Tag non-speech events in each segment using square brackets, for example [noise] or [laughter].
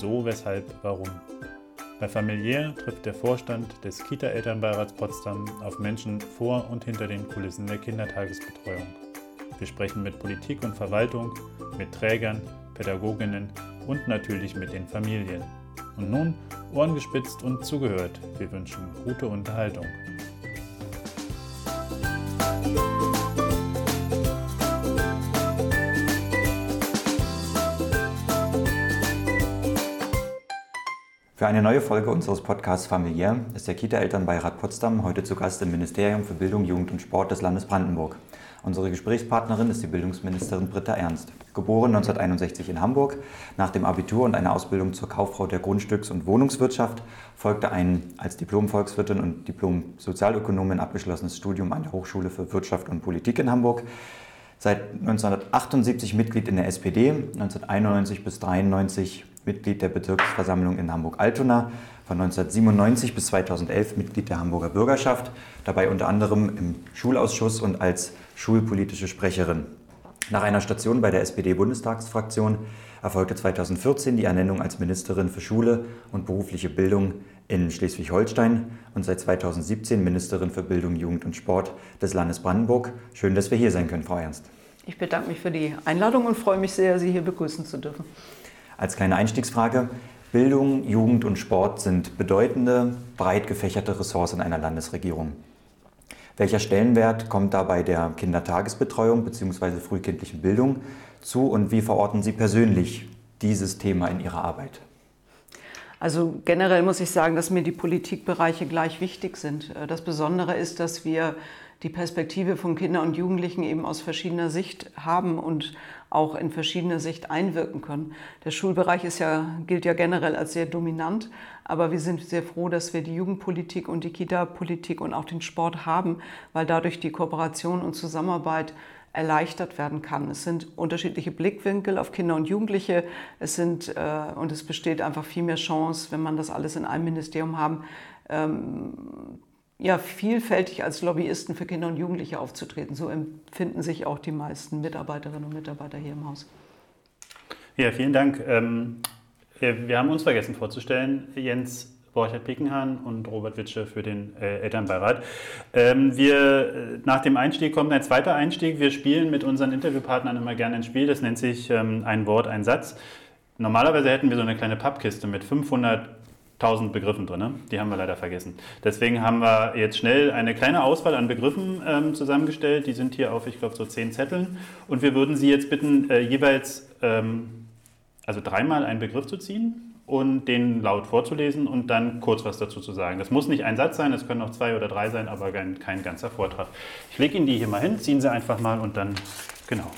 wieso, weshalb, warum. Bei Familiär trifft der Vorstand des Kita-Elternbeirats Potsdam auf Menschen vor und hinter den Kulissen der Kindertagesbetreuung. Wir sprechen mit Politik und Verwaltung, mit Trägern, Pädagoginnen und natürlich mit den Familien. Und nun Ohren gespitzt und zugehört. Wir wünschen gute Unterhaltung. Für eine neue Folge unseres Podcasts Familiär ist der Kita-Elternbeirat Potsdam heute zu Gast im Ministerium für Bildung, Jugend und Sport des Landes Brandenburg. Unsere Gesprächspartnerin ist die Bildungsministerin Britta Ernst. Geboren 1961 in Hamburg, nach dem Abitur und einer Ausbildung zur Kauffrau der Grundstücks- und Wohnungswirtschaft folgte ein als Diplom-Volkswirtin und Diplom-Sozialökonomin abgeschlossenes Studium an der Hochschule für Wirtschaft und Politik in Hamburg. Seit 1978 Mitglied in der SPD, 1991 bis 1993 Mitglied der Bezirksversammlung in Hamburg-Altona, von 1997 bis 2011 Mitglied der Hamburger Bürgerschaft, dabei unter anderem im Schulausschuss und als schulpolitische Sprecherin. Nach einer Station bei der SPD-Bundestagsfraktion erfolgte 2014 die Ernennung als Ministerin für Schule und berufliche Bildung in Schleswig-Holstein und seit 2017 Ministerin für Bildung, Jugend und Sport des Landes Brandenburg. Schön, dass wir hier sein können, Frau Ernst. Ich bedanke mich für die Einladung und freue mich sehr, Sie hier begrüßen zu dürfen. Als kleine Einstiegsfrage, Bildung, Jugend und Sport sind bedeutende, breit gefächerte Ressourcen einer Landesregierung. Welcher Stellenwert kommt dabei der Kindertagesbetreuung bzw. frühkindlichen Bildung zu und wie verorten Sie persönlich dieses Thema in Ihrer Arbeit? Also generell muss ich sagen, dass mir die Politikbereiche gleich wichtig sind. Das Besondere ist, dass wir die Perspektive von Kindern und Jugendlichen eben aus verschiedener Sicht haben und auch in verschiedener Sicht einwirken können. Der Schulbereich ist ja, gilt ja generell als sehr dominant, aber wir sind sehr froh, dass wir die Jugendpolitik und die Kita-Politik und auch den Sport haben, weil dadurch die Kooperation und Zusammenarbeit erleichtert werden kann. Es sind unterschiedliche Blickwinkel auf Kinder und Jugendliche. Es sind äh, und es besteht einfach viel mehr Chance, wenn man das alles in einem Ministerium haben, ähm, ja, vielfältig als Lobbyisten für Kinder und Jugendliche aufzutreten. So empfinden sich auch die meisten Mitarbeiterinnen und Mitarbeiter hier im Haus. Ja, vielen Dank. Ähm, wir haben uns vergessen vorzustellen, Jens Borchert-Pickenhahn und Robert Witsche für den äh, Elternbeirat. Ähm, wir, nach dem Einstieg kommt ein zweiter Einstieg. Wir spielen mit unseren Interviewpartnern immer gerne ein Spiel, das nennt sich ähm, ein Wort, ein Satz. Normalerweise hätten wir so eine kleine Pappkiste mit 500 1000 Begriffen drin. Die haben wir leider vergessen. Deswegen haben wir jetzt schnell eine kleine Auswahl an Begriffen ähm, zusammengestellt. Die sind hier auf, ich glaube, so zehn Zetteln. Und wir würden Sie jetzt bitten, äh, jeweils ähm, also dreimal einen Begriff zu ziehen und den laut vorzulesen und dann kurz was dazu zu sagen. Das muss nicht ein Satz sein, es können auch zwei oder drei sein, aber kein, kein ganzer Vortrag. Ich lege Ihnen die hier mal hin, ziehen Sie einfach mal und dann, genau.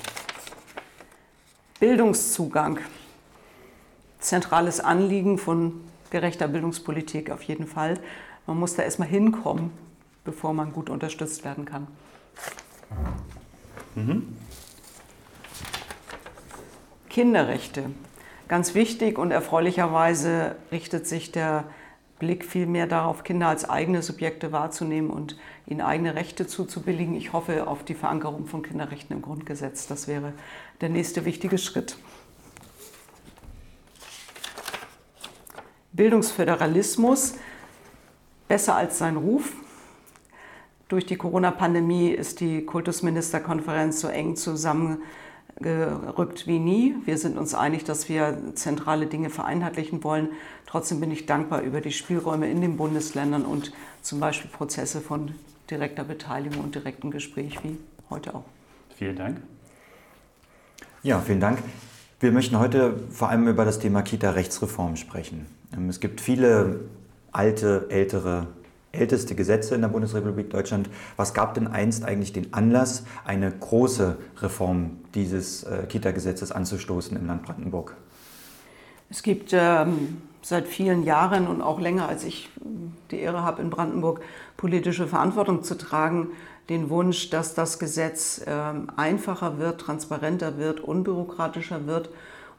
Bildungszugang. Zentrales Anliegen von gerechter Bildungspolitik auf jeden Fall. Man muss da erstmal hinkommen, bevor man gut unterstützt werden kann. Mhm. Kinderrechte. Ganz wichtig und erfreulicherweise richtet sich der Blick vielmehr darauf, Kinder als eigene Subjekte wahrzunehmen und ihnen eigene Rechte zuzubilligen. Ich hoffe auf die Verankerung von Kinderrechten im Grundgesetz. Das wäre der nächste wichtige Schritt. Bildungsföderalismus besser als sein Ruf. Durch die Corona-Pandemie ist die Kultusministerkonferenz so eng zusammengerückt wie nie. Wir sind uns einig, dass wir zentrale Dinge vereinheitlichen wollen. Trotzdem bin ich dankbar über die Spielräume in den Bundesländern und zum Beispiel Prozesse von direkter Beteiligung und direktem Gespräch wie heute auch. Vielen Dank. Ja, vielen Dank. Wir möchten heute vor allem über das Thema Kita-Rechtsreform sprechen. Ähm, es gibt viele alte, ältere, älteste Gesetze in der Bundesrepublik Deutschland. Was gab denn einst eigentlich den Anlass, eine große Reform dieses äh, Kita-Gesetzes anzustoßen im Land Brandenburg? Es gibt ähm, seit vielen Jahren und auch länger, als ich die Ehre habe, in Brandenburg politische Verantwortung zu tragen, den Wunsch, dass das Gesetz ähm, einfacher wird, transparenter wird, unbürokratischer wird.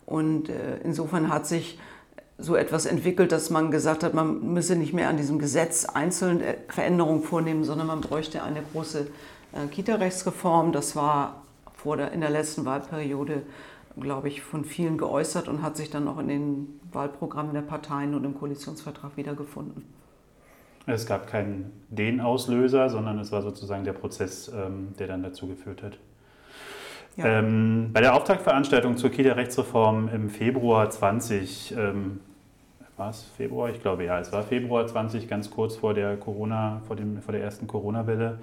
Und äh, insofern hat sich so etwas entwickelt, dass man gesagt hat, man müsse nicht mehr an diesem Gesetz einzeln äh, Veränderungen vornehmen, sondern man bräuchte eine große äh, Kita-Rechtsreform. Das war vor der, in der letzten Wahlperiode, glaube ich, von vielen geäußert und hat sich dann auch in den Wahlprogrammen der Parteien und im Koalitionsvertrag wiedergefunden. Es gab keinen den Auslöser, sondern es war sozusagen der Prozess, ähm, der dann dazu geführt hat. Ja. Ähm, bei der Auftaktveranstaltung zur Kita-Rechtsreform im Februar 20, ähm, war es Februar? Ich glaube ja, es war Februar 20, ganz kurz vor der Corona, vor, dem, vor der ersten Corona-Welle,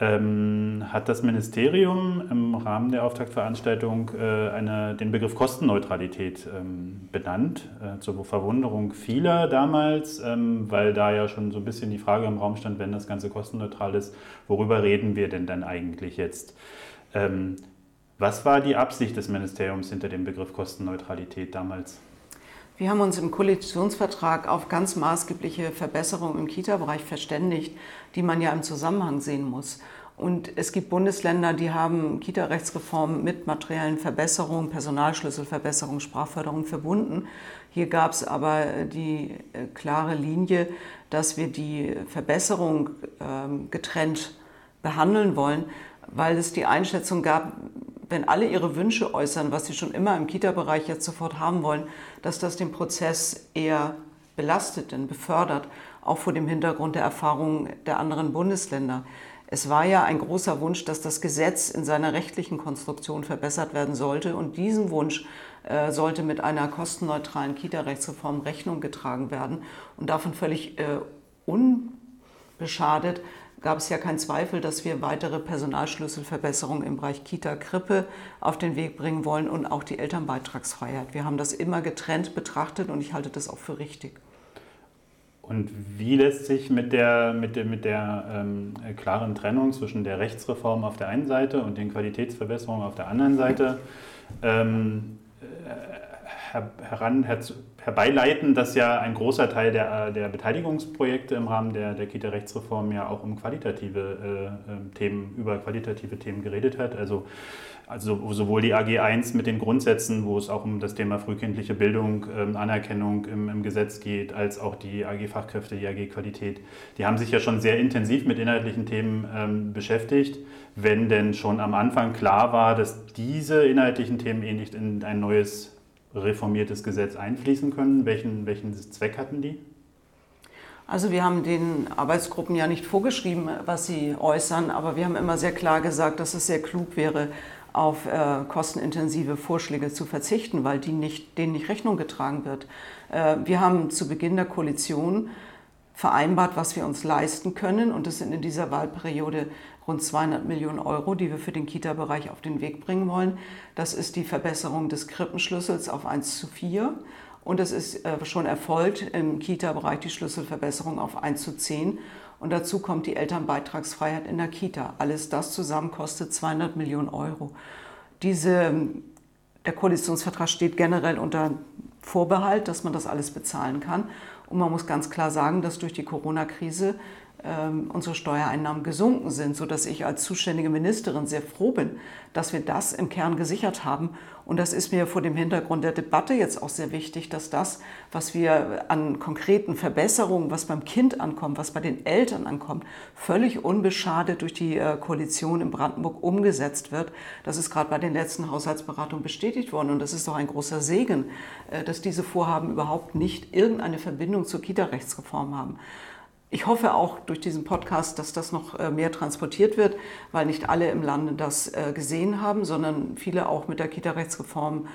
ähm, hat das Ministerium im Rahmen der Auftaktveranstaltung äh, eine, den Begriff Kostenneutralität ähm, benannt, äh, zur Verwunderung vieler damals, ähm, weil da ja schon so ein bisschen die Frage im Raum stand, wenn das Ganze kostenneutral ist, worüber reden wir denn dann eigentlich jetzt? Ähm, was war die Absicht des Ministeriums hinter dem Begriff Kostenneutralität damals? Wir haben uns im Koalitionsvertrag auf ganz maßgebliche Verbesserungen im Kita-Bereich verständigt, die man ja im Zusammenhang sehen muss. Und es gibt Bundesländer, die haben Kita-Rechtsreformen mit materiellen Verbesserungen, Personalschlüsselverbesserungen, Sprachförderung verbunden. Hier gab es aber die äh, klare Linie, dass wir die Verbesserung ähm, getrennt behandeln wollen, weil es die Einschätzung gab, wenn alle ihre Wünsche äußern, was sie schon immer im Kita-Bereich jetzt sofort haben wollen, dass das den Prozess eher belastet, denn befördert, auch vor dem Hintergrund der Erfahrungen der anderen Bundesländer. Es war ja ein großer Wunsch, dass das Gesetz in seiner rechtlichen Konstruktion verbessert werden sollte. Und diesem Wunsch äh, sollte mit einer kostenneutralen Kita-Rechtsreform Rechnung getragen werden. Und davon völlig äh, unbeschadet gab es ja keinen Zweifel, dass wir weitere Personalschlüsselverbesserungen im Bereich Kita, Krippe auf den Weg bringen wollen und auch die Elternbeitragsfreiheit. Wir haben das immer getrennt betrachtet und ich halte das auch für richtig. Und wie lässt sich mit der, mit der, mit der ähm, klaren Trennung zwischen der Rechtsreform auf der einen Seite und den Qualitätsverbesserungen auf der anderen Seite ähm, her, heran, her, herbeileiten, dass ja ein großer Teil der, der Beteiligungsprojekte im Rahmen der, der Kita-Rechtsreform ja auch um qualitative äh, ähm, Themen, über qualitative Themen geredet hat. Also, also sowohl die AG 1 mit den Grundsätzen, wo es auch um das Thema frühkindliche Bildung, ähm, Anerkennung im, im Gesetz geht, als auch die AG Fachkräfte, die AG Qualität. Die haben sich ja schon sehr intensiv mit inhaltlichen Themen ähm, beschäftigt, wenn denn schon am Anfang klar war, dass diese inhaltlichen Themen eh nicht in ein neues reformiertes Gesetz einfließen können? Welchen, welchen Zweck hatten die? Also wir haben den Arbeitsgruppen ja nicht vorgeschrieben, was sie äußern, aber wir haben immer sehr klar gesagt, dass es sehr klug wäre, auf äh, kostenintensive Vorschläge zu verzichten, weil die nicht, denen nicht Rechnung getragen wird. Äh, wir haben zu Beginn der Koalition vereinbart, was wir uns leisten können und das sind in dieser Wahlperiode rund 200 Millionen Euro, die wir für den Kita-Bereich auf den Weg bringen wollen. Das ist die Verbesserung des Krippenschlüssels auf 1 zu 4 und es ist äh, schon erfolgt im Kita-Bereich die Schlüsselverbesserung auf 1 zu 10 und dazu kommt die Elternbeitragsfreiheit in der Kita. Alles das zusammen kostet 200 Millionen Euro. Diese, der Koalitionsvertrag steht generell unter Vorbehalt, dass man das alles bezahlen kann. Und man muss ganz klar sagen, dass durch die Corona-Krise ähm, unsere Steuereinnahmen gesunken sind, sodass ich als zuständige Ministerin sehr froh bin, dass wir das im Kern gesichert haben. Und das ist mir vor dem Hintergrund der Debatte jetzt auch sehr wichtig, dass das, was wir an konkreten Verbesserungen, was beim Kind ankommt, was bei den Eltern ankommt, völlig unbeschadet durch die äh, Koalition in Brandenburg umgesetzt wird. Das ist gerade bei den letzten Haushaltsberatungen bestätigt worden. Und das ist doch ein großer Segen, äh, dass diese Vorhaben überhaupt nicht irgendeine Verbindung zur Kita-Rechtsreform haben. Ich hoffe auch durch diesen Podcast, dass das noch äh, mehr transportiert wird, weil nicht alle im Lande das äh, gesehen haben, sondern viele auch mit der Kita-Rechtsreform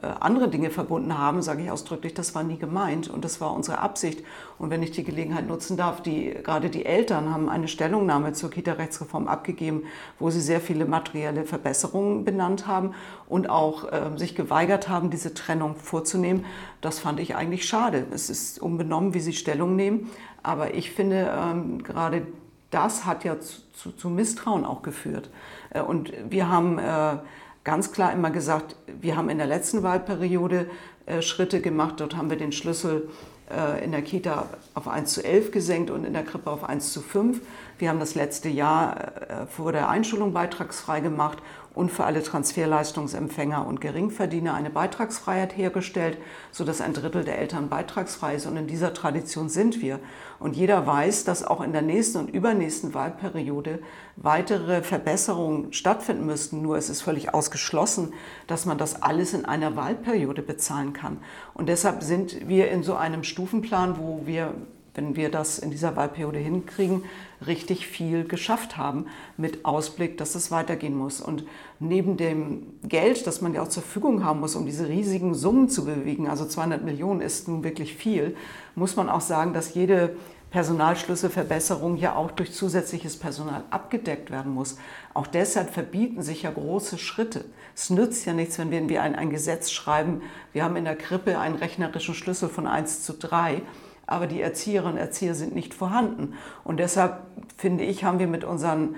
andere Dinge verbunden haben, sage ich ausdrücklich, das war nie gemeint und das war unsere Absicht. Und wenn ich die Gelegenheit nutzen darf, die, gerade die Eltern haben eine Stellungnahme zur Kita-Rechtsreform abgegeben, wo sie sehr viele materielle Verbesserungen benannt haben und auch äh, sich geweigert haben, diese Trennung vorzunehmen. Das fand ich eigentlich schade. Es ist unbenommen, wie sie Stellung nehmen, aber ich finde, ähm, gerade das hat ja zu, zu, zu, Misstrauen auch geführt. Äh, und wir haben äh, ganz klar immer gesagt, wir haben in der letzten Wahlperiode äh, Schritte gemacht. Dort haben wir den Schlüssel äh, in der Kita auf 1 zu 11 gesenkt und in der Krippe auf 1 zu 5. Wir haben das letzte Jahr äh, vor der Einschulung beitragsfrei gemacht und für alle Transferleistungsempfänger und Geringverdiener eine Beitragsfreiheit hergestellt, sodass ein Drittel der Eltern beitragsfrei ist. Und in dieser Tradition sind wir. Und jeder weiß, dass auch in der nächsten und übernächsten Wahlperiode weitere Verbesserungen stattfinden müssten. Nur es ist völlig ausgeschlossen, dass man das alles in einer Wahlperiode bezahlen kann. Und deshalb sind wir in so einem Stufenplan, wo wir wenn wir das in dieser Wahlperiode hinkriegen, richtig viel geschafft haben, mit Ausblick, dass es weitergehen muss. Und neben dem Geld, das man ja auch zur Verfügung haben muss, um diese riesigen Summen zu bewegen, also 200 Millionen ist nun wirklich viel, muss man auch sagen, dass jede Personalschlüsselverbesserung ja auch durch zusätzliches Personal abgedeckt werden muss. Auch deshalb verbieten sich ja große Schritte. Es nützt ja nichts, wenn wir ein, ein Gesetz schreiben, wir haben in der Krippe einen rechnerischen Schlüssel von 1 zu 3 aber die Erzieherinnen und Erzieher sind nicht vorhanden. Und deshalb finde ich, haben wir mit unseren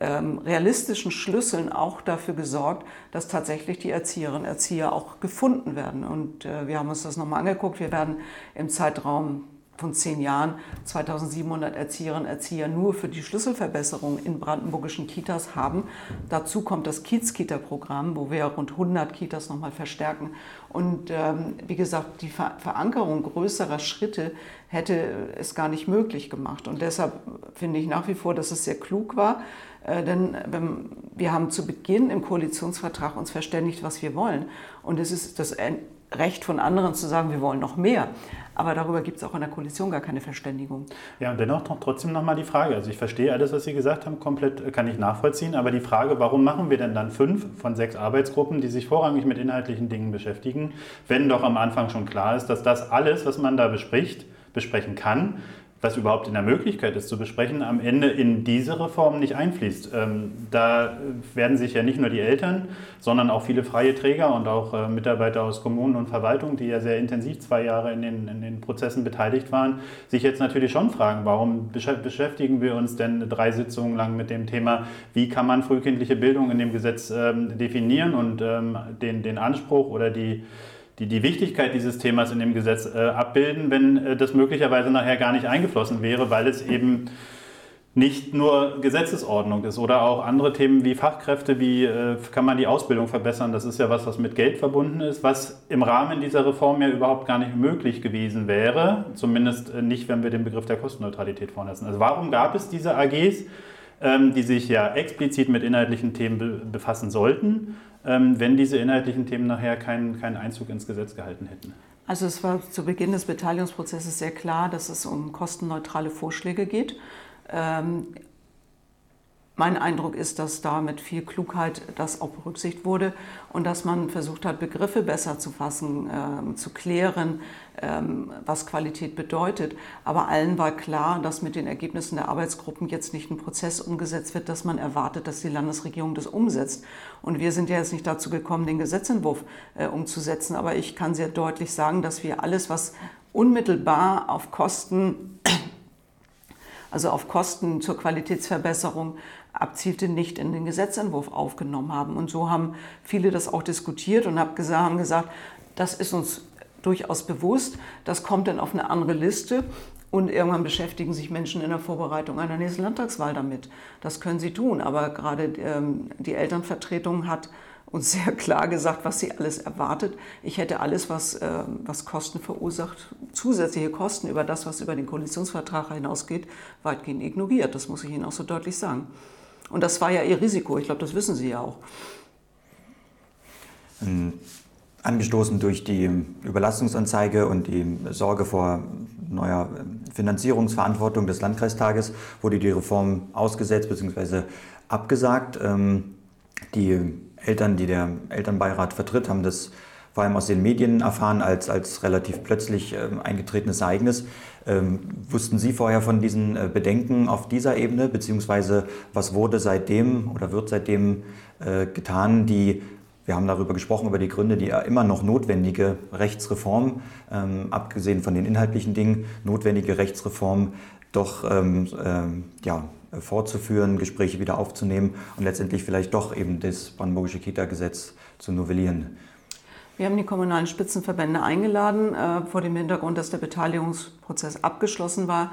ähm, realistischen Schlüsseln auch dafür gesorgt, dass tatsächlich die Erzieherinnen und Erzieher auch gefunden werden. Und äh, wir haben uns das nochmal angeguckt. Wir werden im Zeitraum von zehn Jahren 2700 Erzieherinnen und Erzieher nur für die Schlüsselverbesserung in brandenburgischen Kitas haben. Dazu kommt das Kiez-Kita-Programm, wo wir rund 100 Kitas nochmal verstärken. Und ähm, wie gesagt, die Ver Verankerung größerer Schritte hätte es gar nicht möglich gemacht. Und deshalb finde ich nach wie vor, dass es sehr klug war, äh, denn ähm, wir haben zu Beginn im Koalitionsvertrag uns verständigt, was wir wollen. Und es ist das Recht von anderen zu sagen, wir wollen noch mehr. Aber darüber gibt es auch in der Koalition gar keine Verständigung. Ja, und dennoch trotzdem nochmal die Frage. Also ich verstehe alles, was Sie gesagt haben, komplett äh, kann ich nachvollziehen. Aber die Frage, warum machen wir denn dann fünf von sechs Arbeitsgruppen, die sich vorrangig mit inhaltlichen Dingen beschäftigen, wenn doch am Anfang schon klar ist, dass das alles, was man da bespricht, besprechen kann, was überhaupt in der Möglichkeit ist zu besprechen, am Ende in diese Reform nicht einfließt. Ähm, da werden sich ja nicht nur die Eltern, sondern auch viele freie Träger und auch äh, Mitarbeiter aus Kommunen und Verwaltung, die ja sehr intensiv zwei Jahre in den, in den Prozessen beteiligt waren, sich jetzt natürlich schon fragen, warum beschäftigen wir uns denn drei Sitzungen lang mit dem Thema, wie kann man frühkindliche Bildung in dem Gesetz ähm, definieren und ähm, den, den Anspruch oder die die die Wichtigkeit dieses Themas in dem Gesetz äh, abbilden, wenn äh, das möglicherweise nachher gar nicht eingeflossen wäre, weil es eben nicht nur Gesetzesordnung ist oder auch andere Themen wie Fachkräfte, wie äh, kann man die Ausbildung verbessern. Das ist ja was, was mit Geld verbunden ist, was im Rahmen dieser Reform ja überhaupt gar nicht möglich gewesen wäre, zumindest äh, nicht, wenn wir den Begriff der Kostenneutralität vorlassen. Also warum gab es diese AGs, ähm, die sich ja explizit mit inhaltlichen Themen be befassen sollten, wenn diese inhaltlichen Themen nachher keinen, keinen Einzug ins Gesetz gehalten hätten? Also es war zu Beginn des Beteiligungsprozesses sehr klar, dass es um kostenneutrale Vorschläge geht. Ähm, mein Eindruck ist, dass da mit viel Klugheit das auch berücksichtigt wurde und dass man versucht hat, Begriffe besser zu fassen, äh, zu klären, ähm, was Qualität bedeutet. Aber allen war klar, dass mit den Ergebnissen der Arbeitsgruppen jetzt nicht ein Prozess umgesetzt wird, dass man erwartet, dass die Landesregierung das umsetzt. Und wir sind ja jetzt nicht dazu gekommen, den Gesetzentwurf äh, umzusetzen. Aber ich kann sehr deutlich sagen, dass wir alles, was unmittelbar auf Kosten also auf Kosten zur Qualitätsverbesserung abzielte, nicht in den Gesetzentwurf aufgenommen haben. Und so haben viele das auch diskutiert und haben gesagt, das ist uns durchaus bewusst, das kommt dann auf eine andere Liste und irgendwann beschäftigen sich Menschen in der Vorbereitung einer nächsten Landtagswahl damit. Das können sie tun, aber gerade ähm, die Elternvertretung hat uns [laughs] sehr klar gesagt, was sie alles erwartet. Ich hätte alles, was, äh, was Kosten verursacht, zusätzliche Kosten über das, was über den Koalitionsvertrag hinausgeht, weitgehend ignoriert. Das muss ich Ihnen auch so deutlich sagen. Und das war ja Ihr Risiko. Ich glaube, das wissen Sie ja auch. Ähm, angestoßen durch die Überlastungsanzeige und die Sorge vor neuer Finanzierungsverantwortung des Landkreistages wurde die Reform ausgesetzt bzw. abgesagt. Ähm, die Eltern, die der Elternbeirat vertritt, haben das vor allem aus den Medien erfahren als, als relativ plötzlich äh, eingetretenes Ereignis. Ähm, wussten Sie vorher von diesen äh, Bedenken auf dieser Ebene, beziehungsweise was wurde seitdem oder wird seitdem äh, getan, die, wir haben darüber gesprochen, über die Gründe, die immer noch notwendige Rechtsreform, ähm, abgesehen von den inhaltlichen Dingen, notwendige Rechtsreform doch ähm, ähm, ja, fortzuführen, Gespräche wieder aufzunehmen und letztendlich vielleicht doch eben das brandenburgische Kita-Gesetz zu novellieren. Wir haben die kommunalen Spitzenverbände eingeladen, äh, vor dem Hintergrund, dass der Beteiligungsprozess abgeschlossen war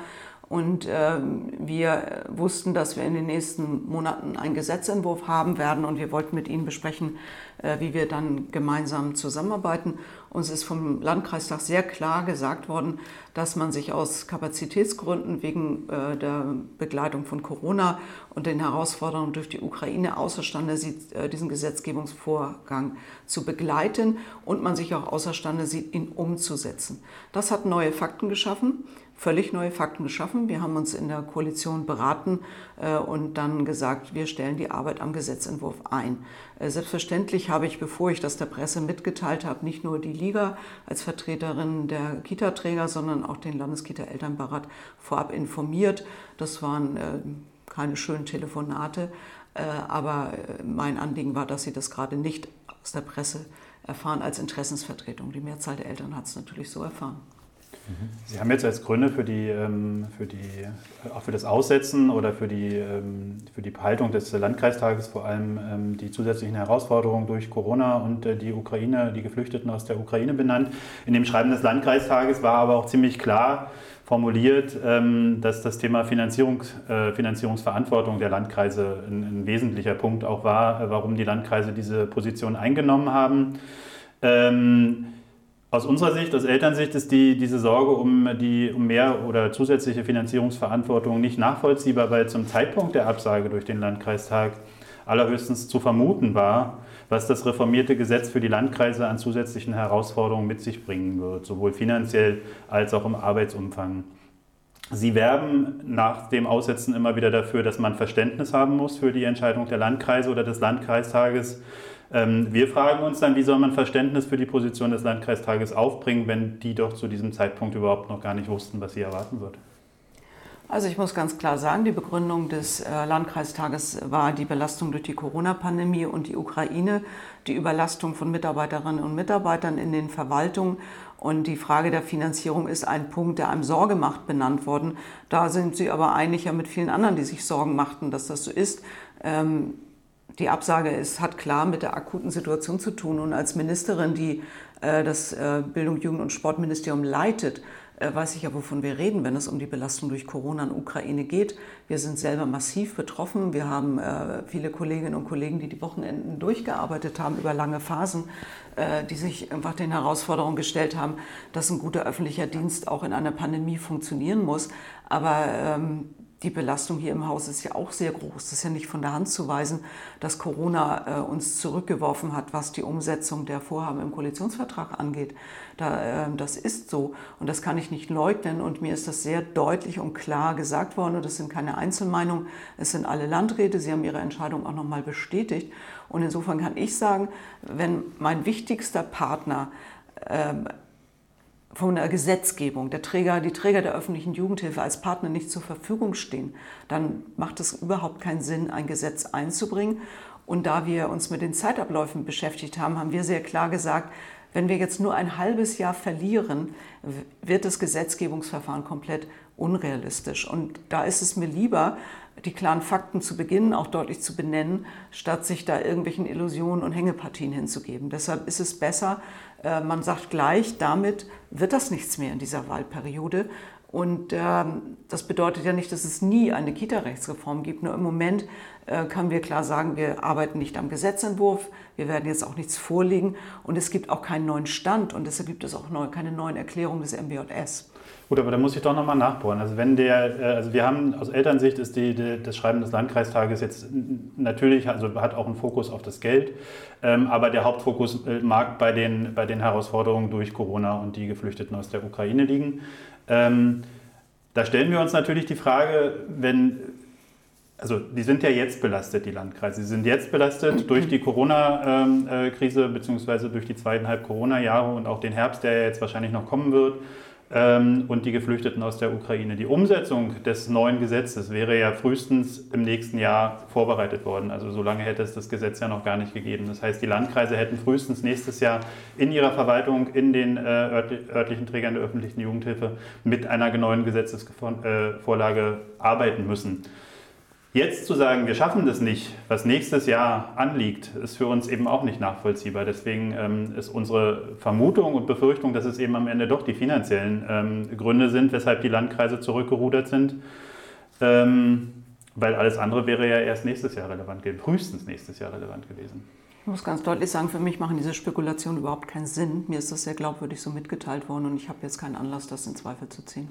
Und äh, wir wussten, dass wir in den nächsten Monaten einen Gesetzentwurf haben werden und wir wollten mit Ihnen besprechen, äh, wie wir dann gemeinsam zusammenarbeiten. Uns ist vom Landkreistag sehr klar gesagt worden, dass man sich aus Kapazitätsgründen wegen äh, der Begleitung von Corona und den Herausforderungen durch die Ukraine außerstande sieht, äh, diesen Gesetzgebungsvorgang zu begleiten und man sich auch außerstande sieht, ihn umzusetzen. Das hat neue Fakten geschaffen völlig neue Fakten geschaffen. Wir haben uns in der Koalition beraten äh, und dann gesagt, wir stellen die Arbeit am Gesetzentwurf ein. Äh, selbstverständlich habe ich, bevor ich das der Presse mitgeteilt habe, nicht nur die Liga als Vertreterin der Kita-Träger, sondern auch den Landeskita-Elternbeirat vorab informiert. Das waren äh, keine schönen Telefonate, aber mein Anliegen war, dass sie das gerade nicht aus der Presse erfahren als Interessensvertretung. Die Mehrzahl der Eltern hat es natürlich so erfahren. Sie haben jetzt als Gründe für, die, ähm, für, die, auch für das Aussetzen oder für die, ähm, für die Behaltung des Landkreistages vor allem ähm, die zusätzlichen Herausforderungen durch Corona und äh, die Ukraine, die Geflüchteten aus der Ukraine benannt. In dem Schreiben des Landkreistages war aber auch ziemlich klar formuliert, dass das Thema Finanzierung, äh, Finanzierungsverantwortung der Landkreise ein, ein wesentlicher Punkt auch war, warum die Landkreise diese Position eingenommen haben. Aus unserer Sicht, aus Elternsicht, ist die, diese Sorge um, die, um mehr oder zusätzliche Finanzierungsverantwortung nicht nachvollziehbar, weil zum Zeitpunkt der Absage durch den Landkreistag allerhöchstens zu vermuten war, was das reformierte Gesetz für die Landkreise an zusätzlichen Herausforderungen mit sich bringen wird, sowohl finanziell als auch im Arbeitsumfang. Sie werben nach dem Aussetzen immer wieder dafür, dass man Verständnis haben muss für die Entscheidung der Landkreise oder des Landkreistages ähm, wir fragen uns dann, wie soll man Verständnis für die Position des Landkreistages aufbringen, wenn die doch zu diesem Zeitpunkt überhaupt noch gar nicht wussten, was sie erwarten wird? Also ich muss ganz klar sagen, die Begründung des äh, Landkreistages war die Belastung durch die Corona-Pandemie und die Ukraine, die Überlastung von Mitarbeiterinnen und Mitarbeitern in den Verwaltungen und die Frage der Finanzierung ist ein Punkt, der einem Sorge macht, benannt worden. Da sind Sie aber einig ja mit vielen anderen, die sich Sorgen machten, dass das so ist. Ähm, die Absage ist, hat klar mit der akuten Situation zu tun. Und als Ministerin, die äh, das äh, Bildung, Jugend und Sportministerium leitet, weiß ich ja, wovon wir reden, wenn es um die Belastung durch Corona in Ukraine geht. Wir sind selber massiv betroffen. Wir haben äh, viele Kolleginnen und Kollegen, die die Wochenenden durchgearbeitet haben über lange Phasen, äh, die sich einfach den Herausforderungen gestellt haben, dass ein guter öffentlicher Dienst auch in einer Pandemie funktionieren muss. Aber ähm, die Belastung hier im Haus ist ja auch sehr groß. Das ist ja nicht von der Hand zu weisen, dass Corona äh, uns zurückgeworfen hat, was die Umsetzung der Vorhaben im Koalitionsvertrag angeht. Da, äh, das ist so. Und das kann ich nicht leugnen. Und mir ist das sehr deutlich und klar gesagt worden. Und das sind keine Einzelmeinungen, es sind alle Landräte, sie haben ihre Entscheidung auch nochmal bestätigt. Und insofern kann ich sagen, wenn mein wichtigster Partner äh, von der Gesetzgebung, der Träger, die Träger der öffentlichen Jugendhilfe als Partner nicht zur Verfügung stehen, dann macht es überhaupt keinen Sinn, ein Gesetz einzubringen. Und da wir uns mit den Zeitabläufen beschäftigt haben, haben wir sehr klar gesagt, wenn wir jetzt nur ein halbes Jahr verlieren, wird das Gesetzgebungsverfahren komplett unrealistisch. Und da ist es mir lieber, die klaren Fakten zu beginnen, auch deutlich zu benennen, statt sich da irgendwelchen Illusionen und Hängepartien hinzugeben. Deshalb ist es besser, äh, man sagt gleich, damit wird das nichts mehr in dieser Wahlperiode. Und ähm, das bedeutet ja nicht, dass es nie eine Kita-Rechtsreform gibt. Nur im Moment äh, können wir klar sagen, wir arbeiten nicht am Gesetzentwurf, wir werden jetzt auch nichts vorlegen und es gibt auch keinen neuen Stand und deshalb gibt es auch keine neuen Erklärungen des MBJS. Gut, aber da muss ich doch nochmal nachbohren. Also wenn der, äh, also wir haben aus Elternsicht ist die, die, das Schreiben des Landkreistages jetzt natürlich, also hat auch einen Fokus auf das Geld, ähm, aber der Hauptfokus äh, mag bei den, bei den Herausforderungen durch Corona und die Geflüchteten aus der Ukraine liegen. Ähm, da stellen wir uns natürlich die Frage, wenn, also die sind ja jetzt belastet, die Landkreise. Sie sind jetzt belastet [clears throat] durch die Corona-Krise ähm, äh, beziehungsweise durch die zweieinhalb Corona-Jahre und auch den Herbst, der ja jetzt wahrscheinlich noch kommen wird und die Geflüchteten aus der Ukraine. Die Umsetzung des neuen Gesetzes wäre ja frühestens im nächsten Jahr vorbereitet worden. Also so lange hätte es das Gesetz ja noch gar nicht gegeben. Das heißt, die Landkreise hätten frühestens nächstes Jahr in ihrer Verwaltung, in den äh, örtlichen Trägern der öffentlichen Jugendhilfe mit einer neuen Gesetzesvorlage arbeiten müssen. Jetzt zu sagen, wir schaffen das nicht, was nächstes Jahr anliegt, ist für uns eben auch nicht nachvollziehbar. Deswegen ähm, ist unsere Vermutung und Befürchtung, dass es eben am Ende doch die finanziellen ähm, Gründe sind, weshalb die Landkreise zurückgerudert sind. Ähm, weil alles andere wäre ja erst nächstes Jahr relevant gewesen, frühestens nächstes Jahr relevant gewesen. Ich muss ganz deutlich sagen, für mich machen diese Spekulationen überhaupt keinen Sinn. Mir ist das sehr glaubwürdig so mitgeteilt worden und ich habe jetzt keinen Anlass, das in Zweifel zu ziehen.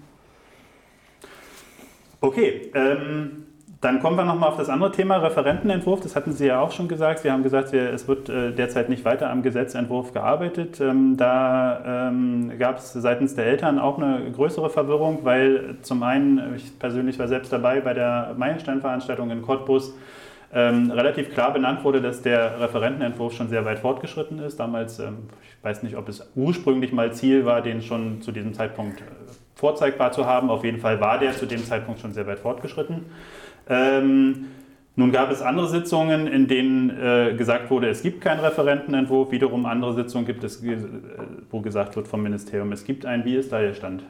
Okay, ähm, dann kommen wir nochmal auf das andere Thema, Referentenentwurf. Das hatten Sie ja auch schon gesagt. Sie haben gesagt, es wird äh, derzeit nicht weiter am Gesetzentwurf gearbeitet. Ähm, da ähm, gab es seitens der Eltern auch eine größere Verwirrung, weil zum einen, ich persönlich war selbst dabei bei der Meilenstein-Veranstaltung in Cottbus, ähm, relativ klar benannt wurde, dass der Referentenentwurf schon sehr weit fortgeschritten ist. Damals, ich weiß nicht, ob es ursprünglich mal Ziel war, den schon zu diesem Zeitpunkt äh, vorzeigbar zu haben. Auf jeden Fall war der zu dem Zeitpunkt schon sehr weit fortgeschritten. Ähm, nun gab es andere Sitzungen, in denen äh, gesagt wurde, es gibt keinen Referentenentwurf. Wiederum andere Sitzungen gibt es, äh, wo gesagt wird vom Ministerium, es gibt einen. Wie ist da der Stand?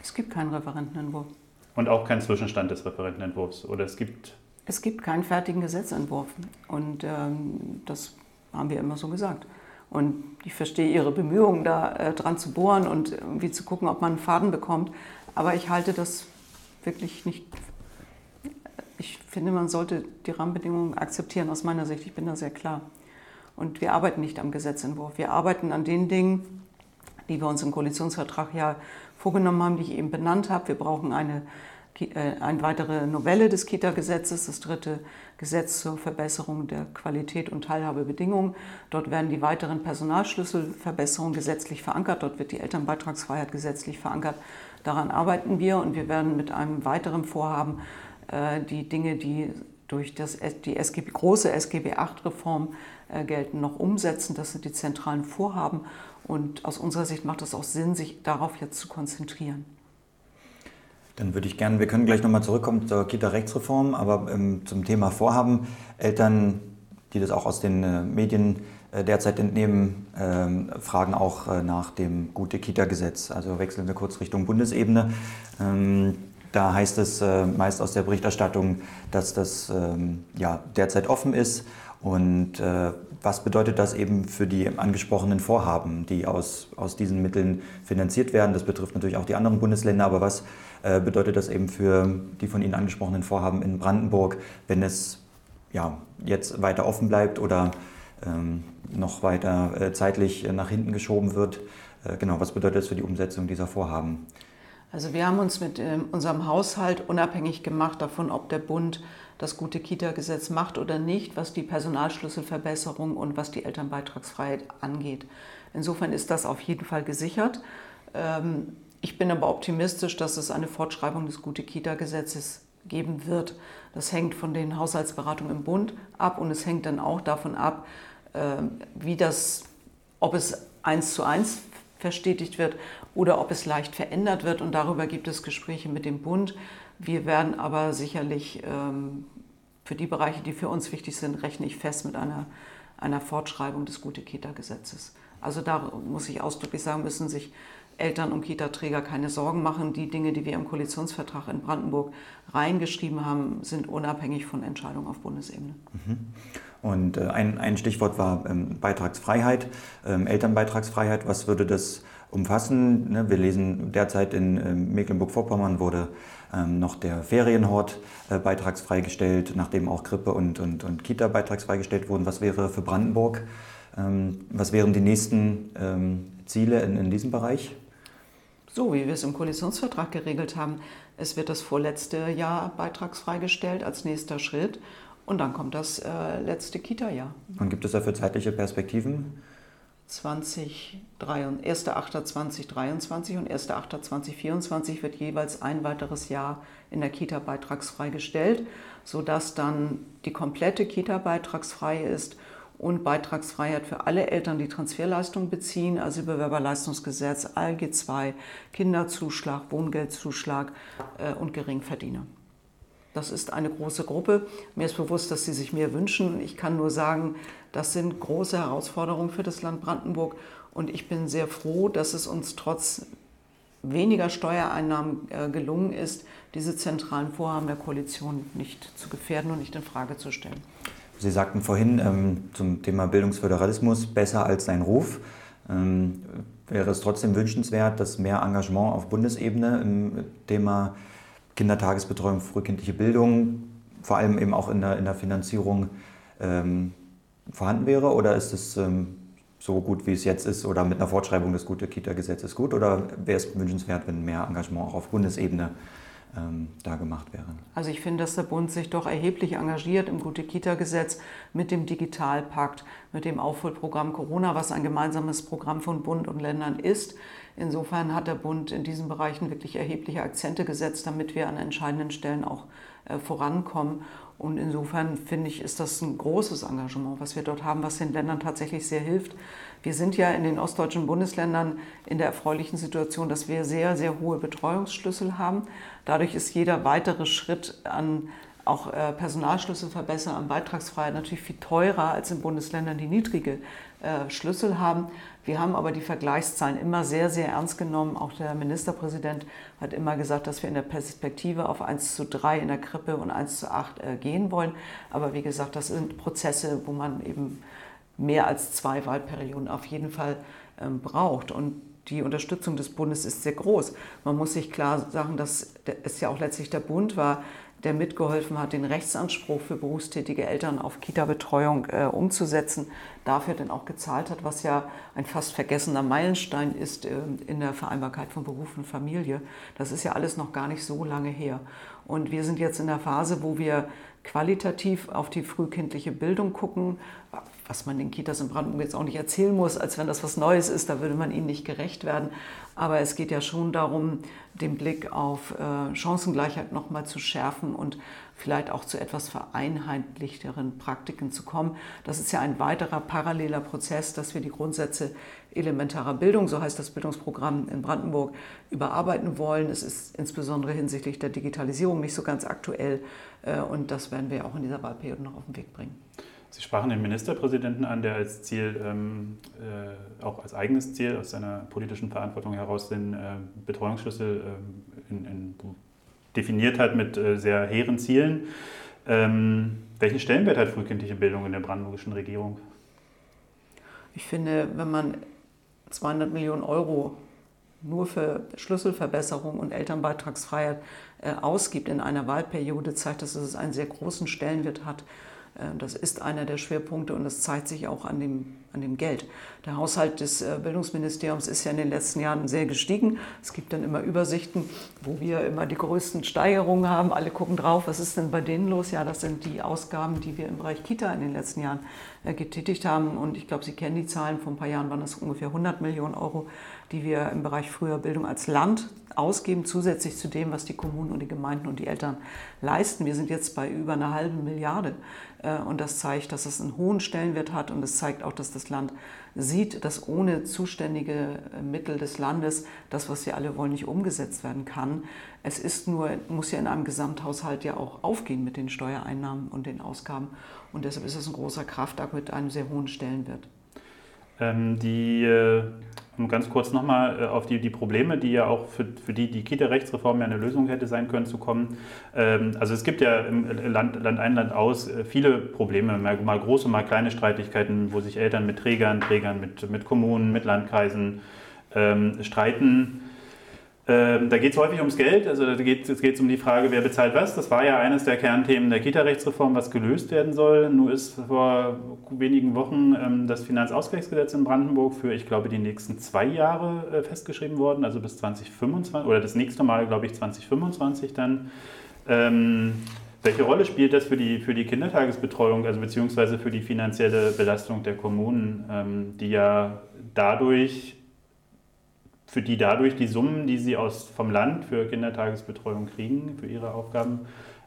Es gibt keinen Referentenentwurf. Und auch keinen Zwischenstand des Referentenentwurfs? Oder es gibt. Es gibt keinen fertigen Gesetzentwurf. Und ähm, das haben wir immer so gesagt. Und ich verstehe Ihre Bemühungen, da äh, dran zu bohren und irgendwie zu gucken, ob man einen Faden bekommt. Aber ich halte das wirklich nicht ich finde, man sollte die Rahmenbedingungen akzeptieren aus meiner Sicht. Ich bin da sehr klar. Und wir arbeiten nicht am Gesetzentwurf. Wir arbeiten an den Dingen, die wir uns im Koalitionsvertrag ja vorgenommen haben, die ich eben benannt habe. Wir brauchen eine, äh, eine weitere Novelle des Kita-Gesetzes, das dritte Gesetz zur Verbesserung der Qualität und Teilhabebedingungen. Dort werden die weiteren Personalschlüsselverbesserungen gesetzlich verankert. Dort wird die Elternbeitragsfreiheit gesetzlich verankert. Daran arbeiten wir und wir werden mit einem weiteren Vorhaben die Dinge, die durch das, die SGB, große SGB VIII-Reform äh, gelten, noch umsetzen. Das sind die zentralen Vorhaben. Und aus unserer Sicht macht es auch Sinn, sich darauf jetzt zu konzentrieren. Dann würde ich gerne, wir können gleich nochmal zurückkommen zur Kita-Rechtsreform, aber ähm, zum Thema Vorhaben. Eltern, die das auch aus den äh, Medien äh, derzeit entnehmen, ähm, fragen auch äh, nach dem Gute-Kita-Gesetz. Also wechseln wir kurz Richtung Bundesebene. Ähm, da heißt es äh, meist aus der Berichterstattung, dass das ähm, ja, derzeit offen ist. Und äh, was bedeutet das eben für die angesprochenen Vorhaben, die aus, aus diesen Mitteln finanziert werden? Das betrifft natürlich auch die anderen Bundesländer, aber was äh, bedeutet das eben für die von Ihnen angesprochenen Vorhaben in Brandenburg, wenn es ja, jetzt weiter offen bleibt oder ähm, noch weiter äh, zeitlich nach hinten geschoben wird? Äh, genau, was bedeutet das für die Umsetzung dieser Vorhaben? Also wir haben uns mit ähm, unserem Haushalt unabhängig gemacht davon, ob der Bund das gute Kita-Gesetz macht oder nicht, was die Personalschlüsselverbesserung und was die Elternbeitragsfreiheit angeht. Insofern ist das auf jeden Fall gesichert. Ähm, ich bin aber optimistisch, dass es eine Fortschreibung des gute Kita-Gesetzes geben wird. Das hängt von den Haushaltsberatungen im Bund ab und es hängt dann auch davon ab, ähm, wie das, ob es eins zu eins verstetigt wird oder ob es leicht verändert wird. Und darüber gibt es Gespräche mit dem Bund. Wir werden aber sicherlich ähm, für die Bereiche, die für uns wichtig sind, rechne ich fest mit einer, einer Fortschreibung des Gute-Kita-Gesetzes. Also da muss ich ausdrücklich sagen, müssen sich Eltern und Kita-Träger keine Sorgen machen. Die Dinge, die wir im Koalitionsvertrag in Brandenburg reingeschrieben haben, sind unabhängig von Entscheidungen auf Bundesebene. Mhm. Und äh, ein, ein Stichwort war ähm, Beitragsfreiheit, ähm, Elternbeitragsfreiheit. Was würde das umfassen? Ne? Wir lesen derzeit in ähm, Mecklenburg-Vorpommern wurde ähm, noch der Ferienhort äh, beitragsfrei gestellt, nachdem auch Krippe und, und, und Kita beitragsfrei gestellt wurden. Was wäre für Brandenburg? Ähm, was wären die nächsten ähm, Ziele in, in diesem Bereich? So wie wir es im Koalitionsvertrag geregelt haben. Es wird das vorletzte Jahr beitragsfrei gestellt als nächster Schritt. Und dann kommt das äh, letzte Kita-Jahr. Und gibt es dafür zeitliche Perspektiven? 1.8.2023 und 1.8.2024 wird jeweils ein weiteres Jahr in der Kita beitragsfrei gestellt, sodass dann die komplette Kita beitragsfrei ist und Beitragsfreiheit für alle Eltern, die Transferleistungen beziehen, also Bewerberleistungsgesetz, ALG 2, Kinderzuschlag, Wohngeldzuschlag äh, und Geringverdiener. Das ist eine große Gruppe. Mir ist bewusst, dass Sie sich mehr wünschen. Ich kann nur sagen, das sind große Herausforderungen für das Land Brandenburg. Und ich bin sehr froh, dass es uns trotz weniger Steuereinnahmen äh, gelungen ist, diese zentralen Vorhaben der Koalition nicht zu gefährden und nicht in Frage zu stellen. Sie sagten vorhin ähm, zum Thema Bildungsföderalismus besser als sein Ruf. Ähm, wäre es trotzdem wünschenswert, dass mehr Engagement auf Bundesebene im Thema Kindertagesbetreuung, frühkindliche Bildung, vor allem eben auch in der, in der Finanzierung ähm, vorhanden wäre? Oder ist es ähm, so gut, wie es jetzt ist, oder mit einer Fortschreibung des Gute-Kita-Gesetzes gut? Oder wäre es wünschenswert, wenn mehr Engagement auch auf Bundesebene ähm, da gemacht wäre? Also ich finde, dass der Bund sich doch erheblich engagiert im Gute-Kita-Gesetz mit dem Digitalpakt, mit dem Aufholprogramm Corona, was ein gemeinsames Programm von Bund und Ländern ist. Insofern hat der Bund in diesen Bereichen wirklich erhebliche Akzente gesetzt, damit wir an entscheidenden Stellen auch äh, vorankommen. Und insofern finde ich, ist das ein großes Engagement, was wir dort haben, was den Ländern tatsächlich sehr hilft. Wir sind ja in den ostdeutschen Bundesländern in der erfreulichen Situation, dass wir sehr, sehr hohe Betreuungsschlüssel haben. Dadurch ist jeder weitere Schritt an auch äh, Personalschlüssel verbessern, an Beitragsfreiheit natürlich viel teurer als in Bundesländern, die niedrige äh, Schlüssel haben. Wir haben aber die Vergleichszahlen immer sehr, sehr ernst genommen. Auch der Ministerpräsident hat immer gesagt, dass wir in der Perspektive auf 1 zu 3 in der Krippe und 1 zu 8 äh, gehen wollen. Aber wie gesagt, das sind Prozesse, wo man eben mehr als zwei Wahlperioden auf jeden Fall ähm, braucht. Und die Unterstützung des Bundes ist sehr groß. Man muss sich klar sagen, dass es ja auch letztlich der Bund war, der mitgeholfen hat, den Rechtsanspruch für berufstätige Eltern auf Kita-Betreuung äh, umzusetzen, dafür dann auch gezahlt hat, was ja ein fast vergessener Meilenstein ist äh, in der Vereinbarkeit von Beruf und Familie. Das ist ja alles noch gar nicht so lange her. Und wir sind jetzt in der Phase, wo wir qualitativ auf die frühkindliche Bildung gucken, was man den Kitas in Brandenburg jetzt auch nicht erzählen muss, als wenn das was Neues ist, da würde man ihnen nicht gerecht werden. Aber es geht ja schon darum, den Blick auf äh, Chancengleichheit nochmal zu schärfen und vielleicht auch zu etwas vereinheitlichteren Praktiken zu kommen. Das ist ja ein weiterer paralleler Prozess, dass wir die Grundsätze elementarer Bildung, so heißt das Bildungsprogramm in Brandenburg, überarbeiten wollen. Es ist insbesondere hinsichtlich der Digitalisierung nicht so ganz aktuell äh, und das werden wir auch in dieser Wahlperiode noch auf den Weg bringen. Sie sprachen den Ministerpräsidenten an, der als Ziel, ähm, äh, auch als eigenes Ziel aus seiner politischen Verantwortung heraus den äh, Betreuungsschlüssel äh, in, in, definiert hat mit äh, sehr hehren Zielen. Ähm, welchen Stellenwert hat frühkindliche Bildung in der brandenburgischen Regierung? Ich finde, wenn man 200 Millionen Euro nur für Schlüsselverbesserung und Elternbeitragsfreiheit äh, ausgibt in einer Wahlperiode, zeigt das, dass es einen sehr großen Stellenwert hat das ist einer der Schwerpunkte und das zeigt sich auch an dem, an dem Geld. Der Haushalt des äh, Bildungsministeriums ist ja in den letzten Jahren sehr gestiegen. Es gibt dann immer Übersichten, wo wir immer die größten Steigerungen haben. Alle gucken drauf, was ist denn bei denen los? Ja, das sind die Ausgaben, die wir im Bereich Kita in den letzten Jahren äh, getätigt haben. Und ich glaube, Sie kennen die Zahlen. Vor ein paar Jahren waren das ungefähr 100 Millionen Euro, die wir im Bereich früher Bildung als Land ausgeben, zusätzlich zu dem, was die Kommunen und die Gemeinden und die Eltern leisten. Wir sind jetzt bei über einer halben Milliarde. Äh, und das zeigt, dass es einen hohen Stellenwert hat und es zeigt auch, dass das Land sieht, dass ohne zuständige äh, Mittel des Landes das, was wir alle wollen, nicht umgesetzt werden kann. Es ist nur, muss ja in einem Gesamthaushalt ja auch aufgehen mit den Steuereinnahmen und den Ausgaben. Und deshalb ist es ein großer Kraftakt mit einem sehr hohen Stellenwert. Ähm, die äh, um ganz kurz nochmal äh, auf die, die Probleme, die ja auch für, für die die Kita-Rechtsreform ja eine Lösung hätte sein können, zu kommen. Ähm, also es gibt ja im Land, Land ein, Land aus äh, viele Probleme, mal große, mal kleine Streitigkeiten, wo sich Eltern mit Trägern, Trägern mit, mit Kommunen, mit Landkreisen ähm, streiten. Ähm, da geht es häufig ums Geld, also da geht es um die Frage, wer bezahlt was. Das war ja eines der Kernthemen der Kita-Rechtsreform, was gelöst werden soll. Nur ist vor wenigen Wochen ähm, das Finanzausgleichsgesetz in Brandenburg für, ich glaube, die nächsten zwei Jahre äh, festgeschrieben worden, also bis 2025 oder das nächste Mal, glaube ich, 2025 dann. Ähm, welche Rolle spielt das für die, für die Kindertagesbetreuung, also beziehungsweise für die finanzielle Belastung der Kommunen, ähm, die ja dadurch für die dadurch die Summen, die sie aus, vom Land für Kindertagesbetreuung kriegen, für ihre Aufgaben,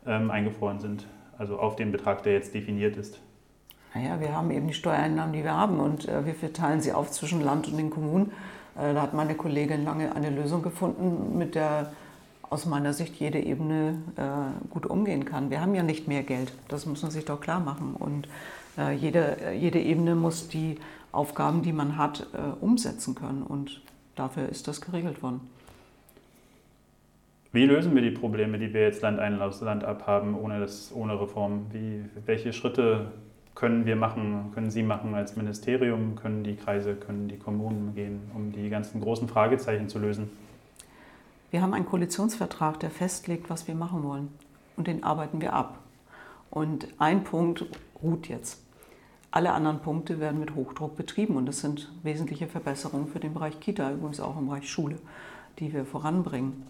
ähm, eingefroren sind. Also auf den Betrag, der jetzt definiert ist. Naja, wir haben eben die Steuereinnahmen, die wir haben und äh, wir verteilen sie auf zwischen Land und den Kommunen. Äh, da hat meine Kollegin lange eine Lösung gefunden, mit der aus meiner Sicht jede Ebene äh, gut umgehen kann. Wir haben ja nicht mehr Geld, das muss man sich doch klar machen. Und äh, jede, jede Ebene muss die Aufgaben, die man hat, äh, umsetzen können. Und dafür ist das geregelt worden. Wie lösen wir die Probleme, die wir jetzt Land ein, Land ab haben, ohne, das, ohne Reform? Wie, welche Schritte können wir machen, können Sie machen als Ministerium, können die Kreise, können die Kommunen gehen, um die ganzen großen Fragezeichen zu lösen? Wir haben einen Koalitionsvertrag, der festlegt, was wir machen wollen. Und den arbeiten wir ab. Und ein Punkt ruht jetzt. Alle anderen Punkte werden mit Hochdruck betrieben und das sind wesentliche Verbesserungen für den Bereich Kita, übrigens auch im Bereich Schule, die wir voranbringen.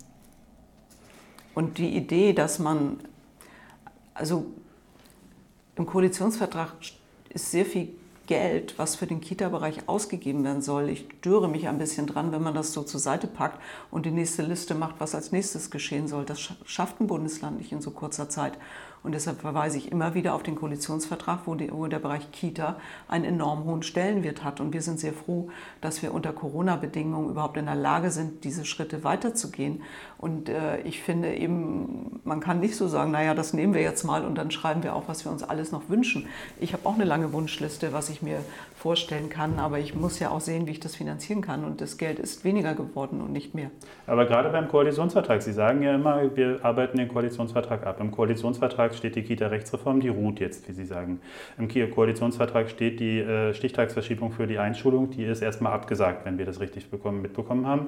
Und die Idee, dass man, also im Koalitionsvertrag ist sehr viel Geld, was für den Kita-Bereich ausgegeben werden soll. Ich störe mich ein bisschen dran, wenn man das so zur Seite packt und die nächste Liste macht, was als nächstes geschehen soll. Das schafft ein Bundesland nicht in so kurzer Zeit. Und deshalb verweise ich immer wieder auf den Koalitionsvertrag, wo, die, wo, der Bereich Kita einen enorm hohen Stellenwert hat. Und wir sind sehr froh, dass wir unter Corona-Bedingungen überhaupt in der Lage sind, diese Schritte weiterzugehen. Und äh, ich finde eben, man kann nicht so sagen, naja, das nehmen wir jetzt mal und dann schreiben wir auch, was wir uns alles noch wünschen. Ich habe auch eine lange Wunschliste, was ich mir vorstellen kann, aber ich muss ja auch sehen, wie ich das finanzieren kann. Und das Geld ist weniger geworden und nicht mehr. Aber gerade beim Koalitionsvertrag, Sie sagen ja immer, wir arbeiten den Koalitionsvertrag ab. Im Koalitionsvertrag steht die Kita-Rechtsreform, die ruht jetzt, wie Sie sagen. Im Koalitionsvertrag steht die äh, Stichtagsverschiebung für die Einschulung, die ist erstmal abgesagt, wenn wir das richtig bekommen, mitbekommen haben.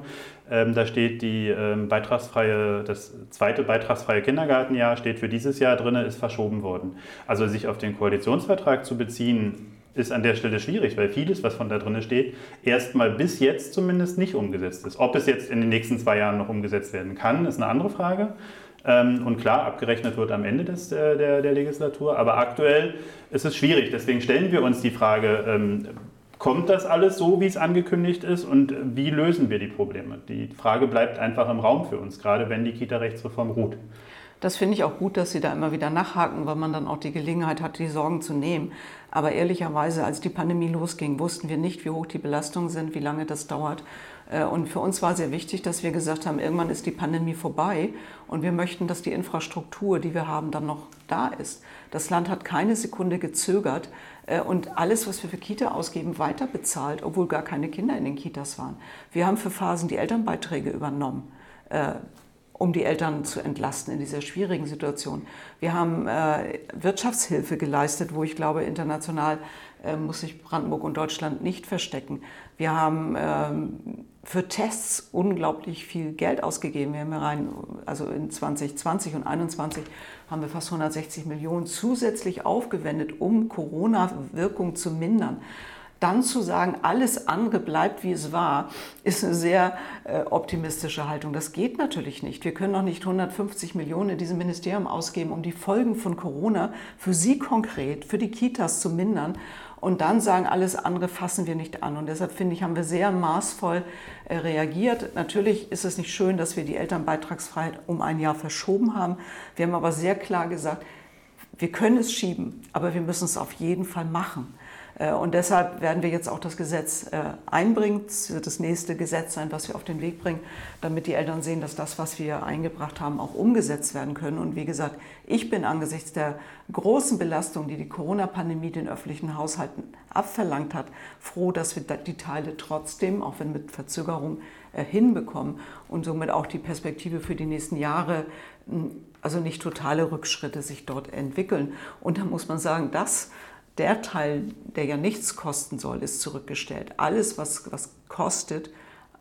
Ähm, da steht die ähm, beitragsfreie, das zweite beitragsfreie Kindergartenjahr steht für dieses Jahr drin, ist verschoben worden. Also sich auf den Koalitionsvertrag zu beziehen, ist an der Stelle schwierig, weil vieles, was von da drin steht, erstmal bis jetzt zumindest nicht umgesetzt ist. Ob es jetzt in den nächsten zwei Jahren noch umgesetzt werden kann, ist eine andere Frage. Ähm, und klar, abgerechnet wird am Ende des, äh, der, der Legislatur. Aber aktuell ist es schwierig. Deswegen stellen wir uns die Frage, ähm, kommt das alles so, wie es angekündigt ist und wie lösen wir die Probleme? Die Frage bleibt einfach im Raum für uns, gerade wenn die Kita-Rechtsreform ruht. Das finde ich auch gut, dass Sie da immer wieder nachhaken, weil man dann auch die Gelegenheit hat, die Sorgen zu nehmen. Aber ehrlicherweise, als die Pandemie losging, wussten wir nicht, wie hoch die Belastungen sind, wie lange das dauert. Äh, und für uns war sehr wichtig, dass wir gesagt haben, irgendwann ist die Pandemie vorbei und wir möchten, dass die Infrastruktur, die wir haben, dann noch da ist. Das Land hat keine Sekunde gezögert äh, und alles, was wir für Kita ausgeben, weiter bezahlt, obwohl gar keine Kinder in den Kitas waren. Wir haben für Phasen die Elternbeiträge übernommen äh, um die Eltern zu entlasten in dieser schwierigen Situation. Wir haben Wirtschaftshilfe geleistet, wo ich glaube, international muss sich Brandenburg und Deutschland nicht verstecken. Wir haben ähm, für Tests unglaublich viel Geld ausgegeben. Wir haben rein, also in 2020 und 2021 haben wir fast 160 Millionen zusätzlich aufgewendet, um Corona-Wirkung zu mindern dann zu sagen, alles andere bleibt wie es war, ist eine sehr äh, optimistische Haltung. Das geht natürlich nicht. Wir können noch nicht 150 Millionen in diesem Ministerium ausgeben, um die Folgen von Corona für Sie konkret, für die Kitas zu mindern und dann sagen, alles andere fassen wir nicht an. Und deshalb finde ich, haben wir sehr maßvoll äh, reagiert. Natürlich ist es nicht schön, dass wir die Elternbeitragsfreiheit um ein Jahr verschoben haben. Wir haben aber sehr klar gesagt, wir können es schieben, aber wir müssen es auf jeden Fall machen. Äh, und deshalb werden wir jetzt auch das Gesetz äh, einbringen. Es wird das nächste Gesetz sein, was wir auf den Weg bringen, damit die Eltern sehen, dass das, was wir eingebracht haben, auch umgesetzt werden können. Und wie gesagt, ich bin angesichts der großen Belastung, die die Corona-Pandemie den öffentlichen Haushalten abverlangt hat, froh, dass wir die Teile trotzdem, auch wenn mit Verzögerung, äh, hinbekommen und somit auch die Perspektive für die nächsten Jahre also nicht totale Rückschritte sich dort entwickeln. Und da muss man sagen, das der Teil, der ja nichts kosten soll, ist zurückgestellt. Alles, was, was kostet,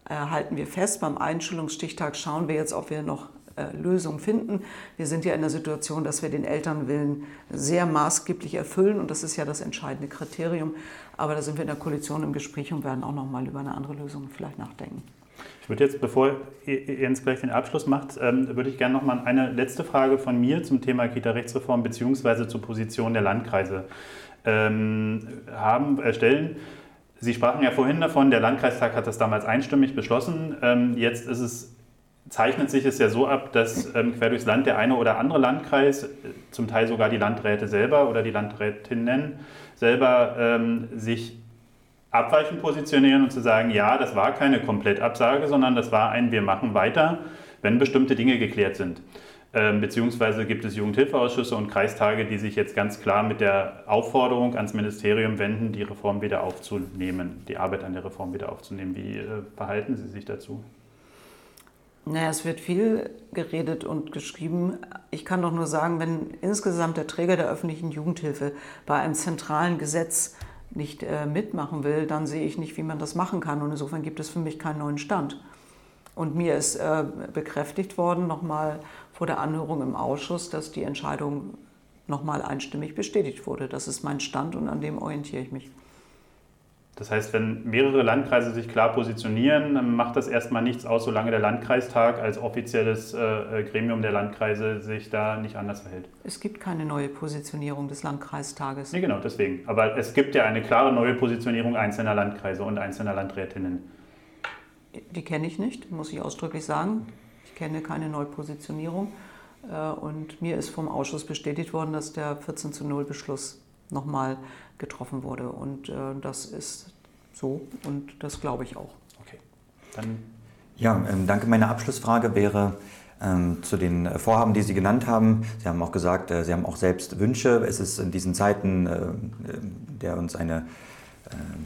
äh, halten wir fest. Beim Einschulungsstichtag schauen wir jetzt, ob wir noch äh, Lösungen finden. Wir sind ja in der Situation, dass wir den Elternwillen sehr maßgeblich erfüllen und das ist ja das entscheidende Kriterium. Aber da sind wir in der Koalition im Gespräch und werden auch noch mal über eine andere Lösung vielleicht nachdenken. Ich würde jetzt, bevor Jens gleich den Abschluss macht, ähm, würde ich gerne noch mal eine letzte Frage von mir zum Thema Kita-Rechtsreform bzw. zur Position der Landkreise haben, erstellen. Sie sprachen ja vorhin davon, der Landkreistag hat das damals einstimmig beschlossen. Ähm, jetzt ist es, zeichnet sich es ja so ab, dass ähm, quer durchs Land der eine oder andere Landkreis, zum Teil sogar die Landräte selber oder die Landrätinnen selber ähm, sich abweichend positionieren und zu sagen, ja, das war keine Komplettabsage, sondern das war ein Wir machen weiter, wenn bestimmte Dinge geklärt sind. Ähm, beziehungsweise gibt es Jugendhilfeausschüsse und Kreistage, die sich jetzt ganz klar mit der Aufforderung ans Ministerium wenden, die Reform wieder aufzunehmen, die Arbeit an der Reform wieder aufzunehmen. Wie äh, verhalten Sie sich dazu? Naja, es wird viel geredet und geschrieben. Ich kann doch nur sagen, wenn insgesamt der Träger der öffentlichen Jugendhilfe bei einem zentralen Gesetz nicht äh, mitmachen will, dann sehe ich nicht, wie man das machen kann. Und insofern gibt es für mich keinen neuen Stand. Und mir ist äh, bekräftigt worden, nochmal vor der Anhörung im Ausschuss, dass die Entscheidung nochmal einstimmig bestätigt wurde. Das ist mein Stand und an dem orientiere ich mich. Das heißt, wenn mehrere Landkreise sich klar positionieren, dann macht das erstmal nichts aus, solange der Landkreistag als offizielles äh, Gremium der Landkreise sich da nicht anders verhält. Es gibt keine neue Positionierung des Landkreistages. Nee, genau, deswegen. Aber es gibt ja eine klare neue Positionierung einzelner Landkreise und einzelner Landrätinnen. Die kenne ich nicht, muss ich ausdrücklich sagen. Ich kenne keine neue Positionierung. Äh, und mir ist vom Ausschuss bestätigt worden, dass der 14 zu 0 Beschluss nochmal getroffen wurde. Und äh, das ist so und das glaube ich auch. Okay. Dann ja, ähm, danke. Meine Abschlussfrage wäre ähm, zu den Vorhaben, die Sie genannt haben. Sie haben auch gesagt, äh, Sie haben auch selbst Wünsche. Es ist in diesen Zeiten, äh, der uns eine äh,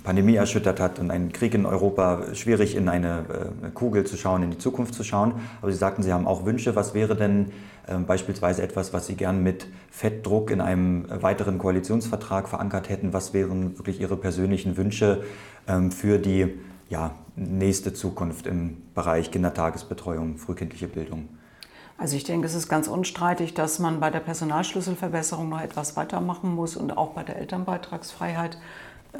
Pandemie erschüttert hat und ein Krieg in Europa schwierig in eine äh, Kugel zu schauen, in die Zukunft zu schauen. Aber Sie sagten, Sie haben auch Wünsche. Was wäre denn ähm, beispielsweise etwas, was Sie gern mit Fettdruck in einem weiteren Koalitionsvertrag verankert hätten? Was wären wirklich Ihre persönlichen Wünsche ähm, für die ja, nächste Zukunft im Bereich Kindertagesbetreuung, frühkindliche Bildung? Also ich denke, es ist ganz unstreitig, dass man bei der Personalschlüsselverbesserung noch etwas weitermachen muss und auch bei der Elternbeitragsfreiheit.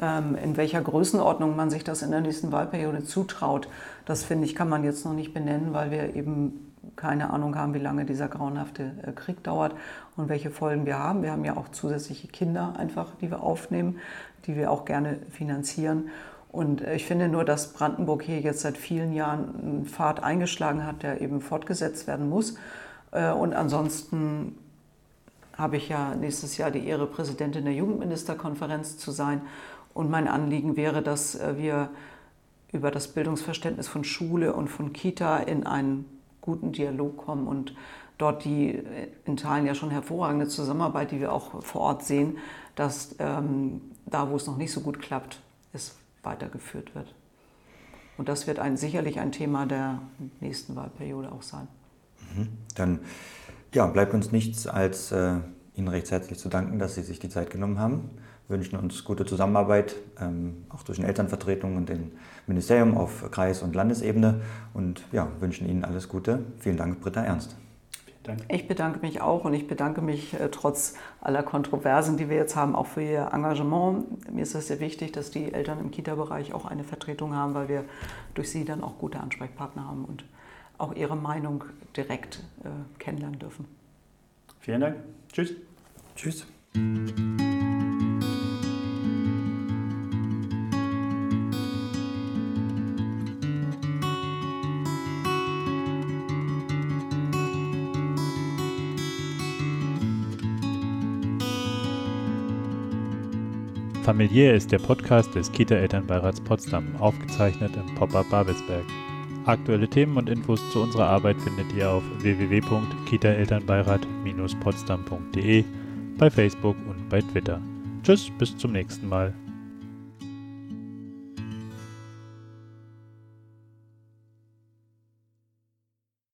Ähm, in welcher Größenordnung man sich das in der nächsten Wahlperiode zutraut, das finde ich, kann man jetzt noch nicht benennen, weil wir eben keine Ahnung haben, wie lange dieser grauenhafte äh, Krieg dauert und welche Folgen wir haben. Wir haben ja auch zusätzliche Kinder einfach, die wir aufnehmen, die wir auch gerne finanzieren. Und äh, ich finde nur, dass Brandenburg hier jetzt seit vielen Jahren einen Pfad eingeschlagen hat, der eben fortgesetzt werden muss. Äh, und ansonsten habe ich ja nächstes Jahr die Ehre, Präsidentin der Jugendministerkonferenz zu sein. Und mein Anliegen wäre, dass wir über das Bildungsverständnis von Schule und von Kita in einen guten Dialog kommen und dort die äh, in Teilen ja schon hervorragende Zusammenarbeit, die wir auch vor Ort sehen, dass ähm, da, wo es noch nicht so gut klappt, es weitergeführt wird. Und das wird ein, sicherlich ein Thema der nächsten Wahlperiode auch sein. Mhm. Dann ja, bleibt uns nichts, als äh, Ihnen recht herzlich zu danken, dass Sie sich die Zeit genommen haben wünschen uns gute Zusammenarbeit, ähm, auch zwischen Elternvertretungen und dem Ministerium auf Kreis- und Landesebene und ja, wünschen Ihnen alles Gute. Vielen Dank, Britta Ernst. Dank. Ich bedanke mich auch und ich bedanke mich äh, trotz aller Kontroversen, die wir jetzt haben, auch für Ihr Engagement. Mir ist es sehr wichtig, dass die Eltern im Kita-Bereich auch eine Vertretung haben, weil wir durch Sie dann auch gute Ansprechpartner haben und auch Ihre Meinung direkt äh, kennenlernen dürfen. Vielen Dank. Tschüss. Tschüss. Familiär ist der Podcast des Kita-Elternbeirats Potsdam, aufgezeichnet im Pop-Up Babelsberg. Aktuelle Themen und Infos zu unserer Arbeit findet ihr auf www.kitaelternbeirat-potsdam.de, bei Facebook und bei Twitter. Tschüss, bis zum nächsten Mal.